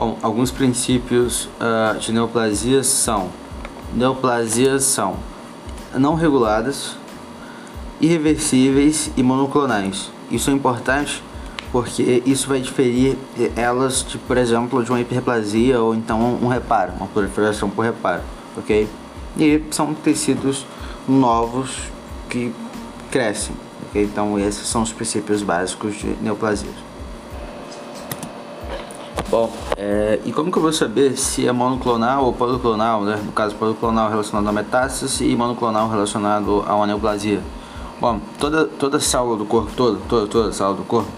Bom, alguns princípios uh, de neoplasia são neoplasias são não reguladas, irreversíveis e monoclonais. Isso é importante porque isso vai diferir elas, de, por exemplo, de uma hiperplasia ou então um reparo, uma proliferação por reparo, ok? E são tecidos novos que crescem, ok? Então esses são os princípios básicos de neoplasias. Bom, é, e como que eu vou saber se é monoclonal ou policlonal, né? No caso, policlonal relacionado a metástase e monoclonal relacionado a uma neoplasia. Bom, toda, toda célula do corpo, toda, toda, toda célula do corpo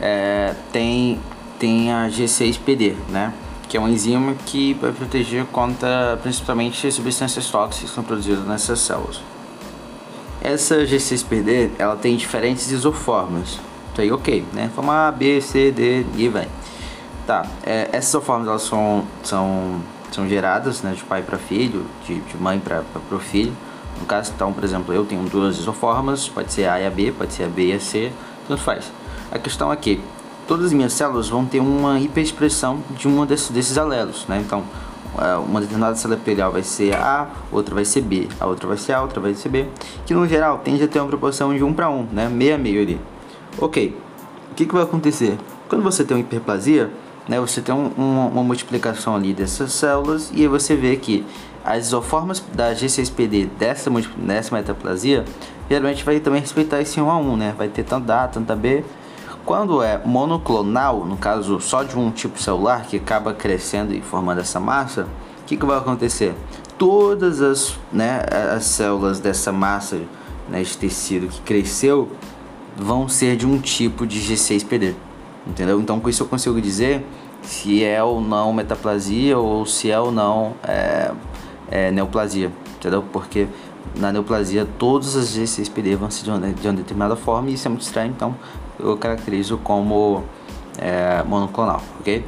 é, tem, tem a G6PD, né? Que é uma enzima que vai proteger contra principalmente substâncias tóxicas que são produzidas nessas células. Essa G6PD, ela tem diferentes isoformas. Então ok, né? Forma A, B, C, D e vai. Tá, é, essas isoformas elas são, são, são geradas né, de pai para filho, de, de mãe para o filho. No caso, então, por exemplo, eu tenho duas isoformas, pode ser A e a B, pode ser a B e a C, tanto faz. A questão é que todas as minhas células vão ter uma hiperexpressão de um desses, desses alelos, né? Então, é, uma determinada célula epitelial vai ser A, outra vai ser B, a outra vai ser A, outra vai ser B, que no geral tende a ter uma proporção de 1 para 1, né? Meio a meio ali. Ok, o que, que vai acontecer? Quando você tem uma hiperplasia, né, você tem um, um, uma multiplicação ali dessas células e aí você vê que as isoformas da G6PD dessa, dessa metaplasia geralmente vai também respeitar esse 1 a 1, né? Vai ter tanto A, tanto B. Quando é monoclonal, no caso só de um tipo celular que acaba crescendo e formando essa massa, o que, que vai acontecer? Todas as, né, as células dessa massa né, de tecido que cresceu vão ser de um tipo de G6PD entendeu? Então com isso eu consigo dizer se é ou não metaplasia ou se é ou não é, é neoplasia, entendeu? Porque na neoplasia todas as G6PD vão ser de uma, de uma, determinada forma e isso é muito estranho, então eu caracterizo como é, monoclonal, ok?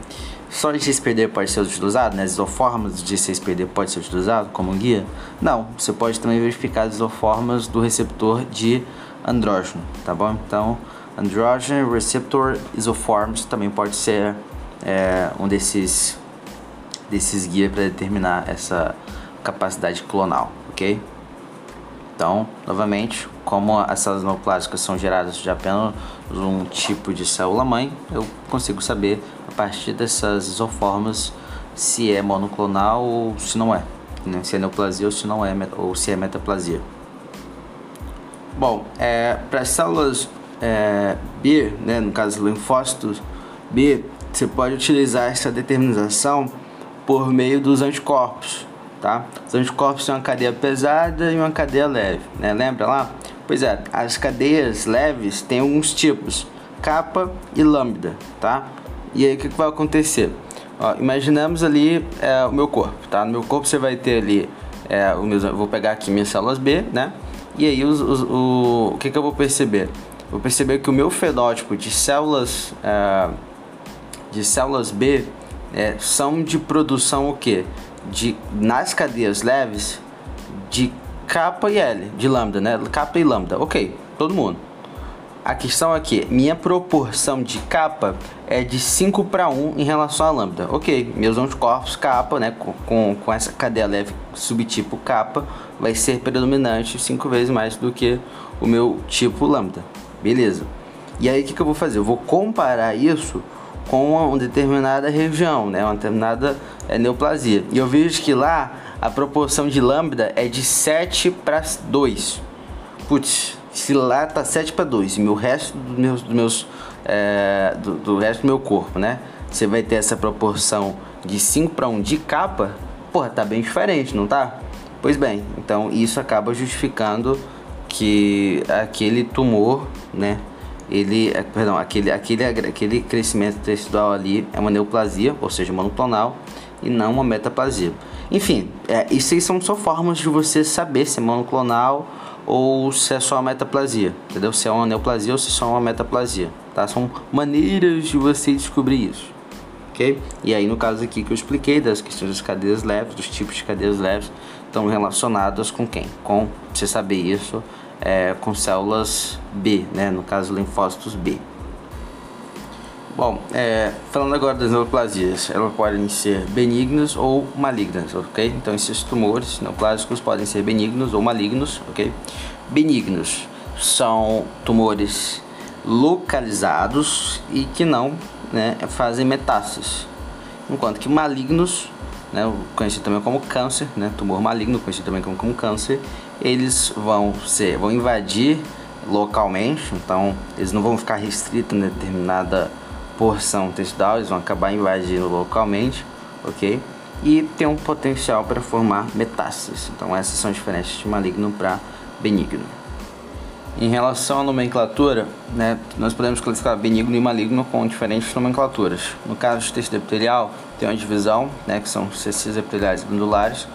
Só G6PD pode ser utilizado, né? As isoformas de G6PD pode ser utilizado como guia? Não, você pode também verificar as isoformas do receptor de andrógeno, tá bom? Então, Androgen Receptor Isoforms também pode ser é, um desses, desses guias para determinar essa capacidade clonal, ok? Então, novamente, como as células neoplásicas são geradas de apenas um tipo de célula-mãe, eu consigo saber a partir dessas isoformas se é monoclonal ou se não é, né? se é neoplasia ou se não é, ou se é metaplasia. Bom, é, para as células é, B, né, no caso linfócitos B, você pode utilizar essa determinação por meio dos anticorpos, tá? Os anticorpos são uma cadeia pesada e uma cadeia leve, né? Lembra lá? Pois é, as cadeias leves têm alguns tipos, capa e lambda, tá? E aí o que, que vai acontecer? Ó, imaginamos ali é, o meu corpo, tá? No meu corpo você vai ter ali, é, o meu, vou pegar aqui minhas células B, né? E aí os, os, o, o que, que eu vou perceber? Vou perceber que o meu fenótipo de células é, de células B é, são de produção o que? De nas cadeias leves de kappa e L, de lambda, né? Kappa e lambda, ok, todo mundo. A questão é que minha proporção de capa é de 5 para 1 em relação a lambda. Ok, meus anticorpos capa, né, com, com, com essa cadeia leve subtipo capa, vai ser predominante 5 vezes mais do que o meu tipo lambda. Beleza. E aí o que, que eu vou fazer? Eu vou comparar isso com uma determinada região, né? uma determinada é, neoplasia. E eu vejo que lá a proporção de lambda é de 7 para 2. Putz, se lá tá 7 para 2 e o resto dos meus, dos meus é, do, do, resto do meu corpo, né? Você vai ter essa proporção de 5 para 1 de capa, porra, tá bem diferente, não tá? Pois bem, então isso acaba justificando que aquele tumor, né? Ele, perdão, aquele, aquele, aquele crescimento tecidual ali é uma neoplasia, ou seja, monoclonal, e não uma metaplasia. Enfim, é, isso aí são só formas de você saber se é monoclonal ou se é só uma metaplasia, entendeu? Se é uma neoplasia ou se é só uma metaplasia, tá? São maneiras de você descobrir isso, ok? E aí no caso aqui que eu expliquei das questões das cadeias leves, dos tipos de cadeias leves, estão relacionadas com quem? Com você saber isso é, com células B, né? no caso linfócitos B. Bom, é, falando agora das neoplasias, elas podem ser benignas ou malignas, ok? Então esses tumores neoplásicos podem ser benignos ou malignos, ok? Benignos são tumores localizados e que não né, fazem metástases, enquanto que malignos, né, conhecido também como câncer, né, tumor maligno, conhecido também como, como câncer, eles vão ser, vão invadir localmente, então eles não vão ficar restritos em determinada porção tecidual, eles vão acabar invadindo localmente, ok? E tem um potencial para formar metástases. Então essas são diferentes de maligno para benigno. Em relação à nomenclatura, né, nós podemos classificar benigno e maligno com diferentes nomenclaturas. No caso de tecido epitelial, tem uma divisão, né, que são tecidos epiteliais glandulares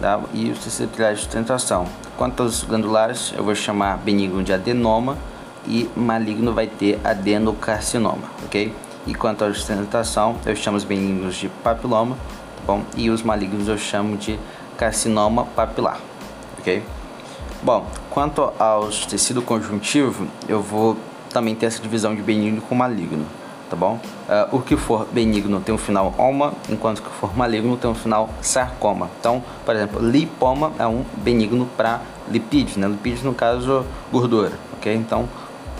tá, e os tecidos de sustentação. Quanto aos glandulares, eu vou chamar benigno de adenoma e maligno vai ter adenocarcinoma, ok? E quanto à sustentação, eu chamo os benignos de papiloma, tá bom? E os malignos eu chamo de carcinoma papilar, ok? Bom, quanto aos tecido conjuntivo, eu vou também ter essa divisão de benigno com maligno, tá bom? Uh, o que for benigno tem um final oma, enquanto que for maligno tem um final sarcoma. Então, por exemplo, lipoma é um benigno para lipídios, né? Lipídios no caso gordura, ok? Então,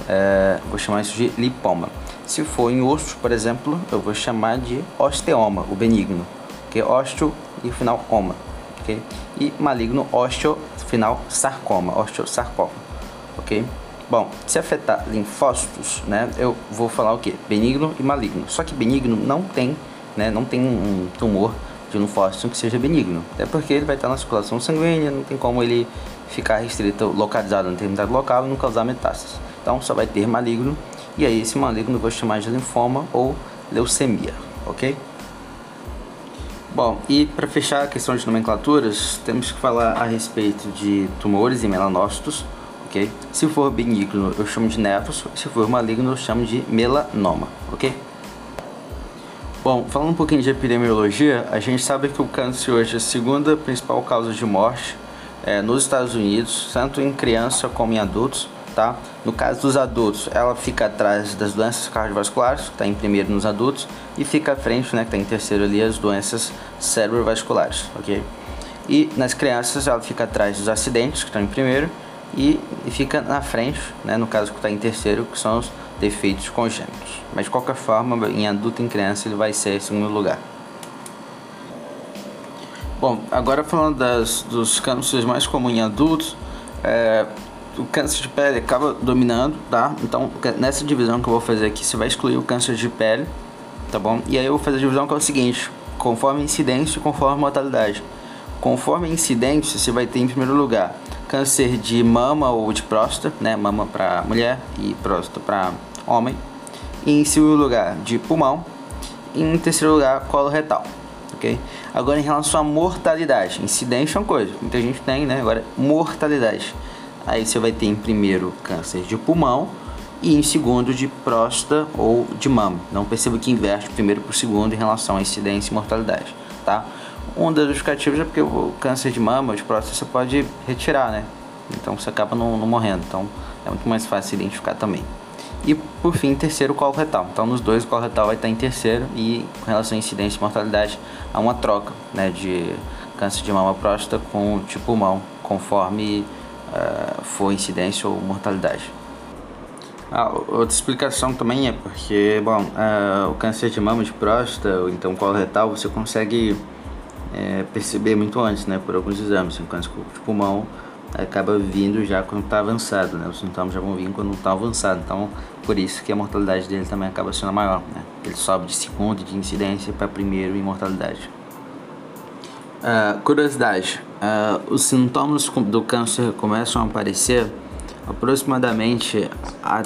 é, vou chamar isso de lipoma. Se for em osso, por exemplo, eu vou chamar de osteoma, o benigno, que é osteo e final oma, ok? E maligno, osteo, final sarcoma, osteosarcoma, ok? Bom, se afetar linfócitos, né, eu vou falar o que? Benigno e maligno. Só que benigno não tem, né, não tem um tumor de linfócito que seja benigno, até porque ele vai estar na circulação sanguínea, não tem como ele ficar restrito, localizado em determinado local e não causar metástases. Então só vai ter maligno e aí esse maligno eu vou chamar de linfoma ou leucemia, ok? Bom, e para fechar a questão de nomenclaturas, temos que falar a respeito de tumores e melanócitos, ok? Se for benigno, eu chamo de nefros, se for maligno, eu chamo de melanoma, ok? Bom, falando um pouquinho de epidemiologia, a gente sabe que o câncer hoje é a segunda principal causa de morte é, nos Estados Unidos, tanto em criança como em adultos tá? No caso dos adultos, ela fica atrás das doenças cardiovasculares, que está em primeiro nos adultos, e fica à frente, né, que está em terceiro ali, as doenças cerebrovasculares, ok? E nas crianças, ela fica atrás dos acidentes, que estão em primeiro, e, fica na frente, né, no caso que está em terceiro, que são os defeitos congênitos. Mas de qualquer forma, em adulto e em criança, ele vai ser em segundo lugar. Bom, agora falando das, dos cânceres mais comuns em adultos, é, o câncer de pele acaba dominando, tá? Então, nessa divisão que eu vou fazer aqui, você vai excluir o câncer de pele, tá bom? E aí eu vou fazer a divisão que é o seguinte, conforme incidência e conforme mortalidade. Conforme incidência, você vai ter em primeiro lugar câncer de mama ou de próstata, né? Mama para mulher e próstata para homem. Em segundo lugar, de pulmão. E em terceiro lugar, colo retal. ok? Agora, em relação à mortalidade, incidência é uma coisa, muita gente tem, né? Agora, mortalidade. Aí você vai ter em primeiro câncer de pulmão e em segundo de próstata ou de mama. Não perceba que inverte primeiro para o segundo em relação à incidência e mortalidade, tá? Um dos justificativos é porque o câncer de mama de próstata você pode retirar, né? Então você acaba não, não morrendo. Então é muito mais fácil identificar também. E por fim, terceiro, colo retal. Então nos dois o colo retal vai estar em terceiro e com relação à incidência e mortalidade há uma troca, né, de câncer de mama próstata com de pulmão, conforme uh, for incidência ou mortalidade. Ah, outra explicação também é porque, bom, uh, o câncer de mama de próstata, ou então colo você consegue é, perceber muito antes, né, por alguns exames. O câncer de pulmão acaba vindo já quando está avançado, né, os sintomas já vão vir quando está avançado. Então, por isso que a mortalidade dele também acaba sendo maior, né. Ele sobe de segundo de incidência para primeiro em mortalidade. Uh, curiosidade: uh, os sintomas do câncer começam a aparecer aproximadamente a,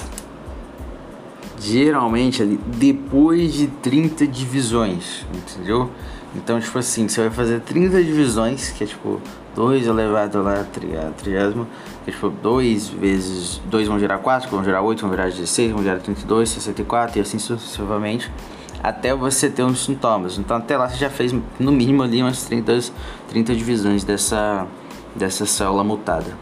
geralmente ali, depois de 30 divisões, entendeu? Então, tipo assim, você vai fazer 30 divisões, que é tipo 2 elevado lá a trigésimo, que é tipo 2 vezes 2 vão gerar 4, vão gerar 8, vão gerar 16, vão gerar 32, 64 e assim sucessivamente até você ter uns sintomas. Então até lá você já fez no mínimo ali umas 30, 30 divisões dessa, dessa célula mutada.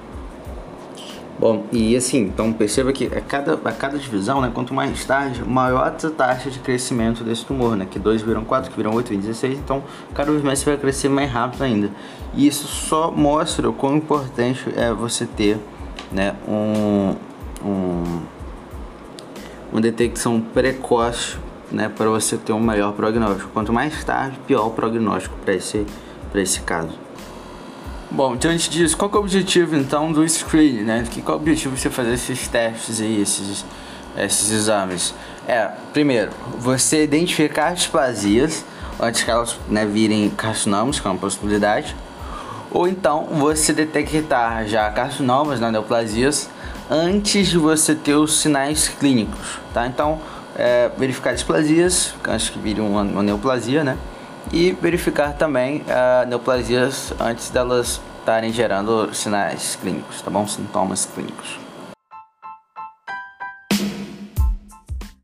Bom, e assim, então perceba que a cada, a cada divisão, né, quanto mais tarde, maior a taxa de crescimento desse tumor, né, que 2 viram 4, que viram 8, viram 16, então cada vez mais você vai crescer mais rápido ainda. E isso só mostra o quão importante é você ter né, um, um, uma detecção precoce né, para você ter um melhor prognóstico. Quanto mais tarde, pior o prognóstico para esse, esse caso. Bom, diante disso, qual é o objetivo então do screen, né? Que, qual é o objetivo de você fazer esses testes aí, esses, esses exames? É, primeiro, você identificar as displasias antes que elas né, virem carcinomas, que é uma possibilidade. Ou então você detectar já carcinomas, né, neoplasias, antes de você ter os sinais clínicos, tá? Então, é, verificar displasias, antes que vire uma, uma neoplasia, né? E verificar também uh, neoplasias antes delas estarem gerando sinais clínicos, tá bom? Sintomas clínicos.